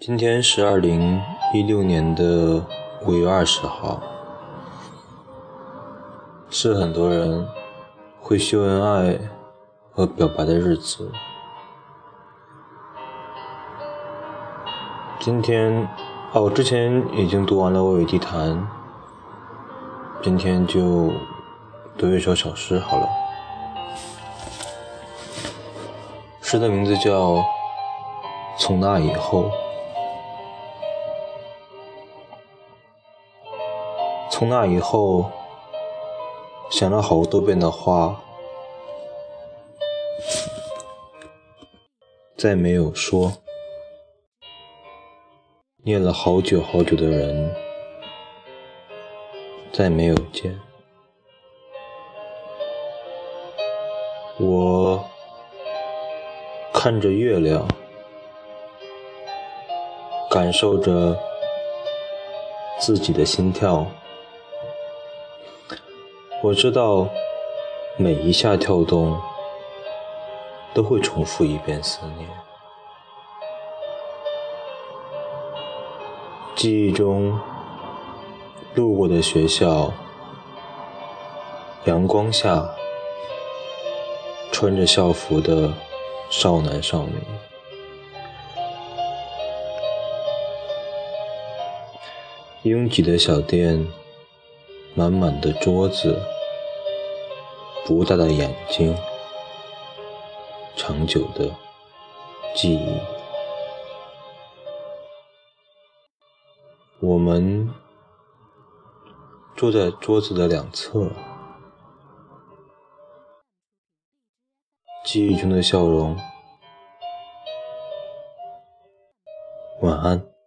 今天是二零一六年的五月二十号，是很多人会秀恩爱和表白的日子。今天，哦，我之前已经读完了《我与地坛》，今天就读一首小诗好了。诗的名字叫《从那以后》。从那以后，想了好多遍的话，再没有说；念了好久好久的人，再没有见。我看着月亮，感受着自己的心跳。我知道，每一下跳动都会重复一遍思念。记忆中路过的学校，阳光下穿着校服的少男少女，拥挤的小店。满满的桌子，不大的眼睛，长久的记忆。我们坐在桌子的两侧，记忆中的笑容。晚安。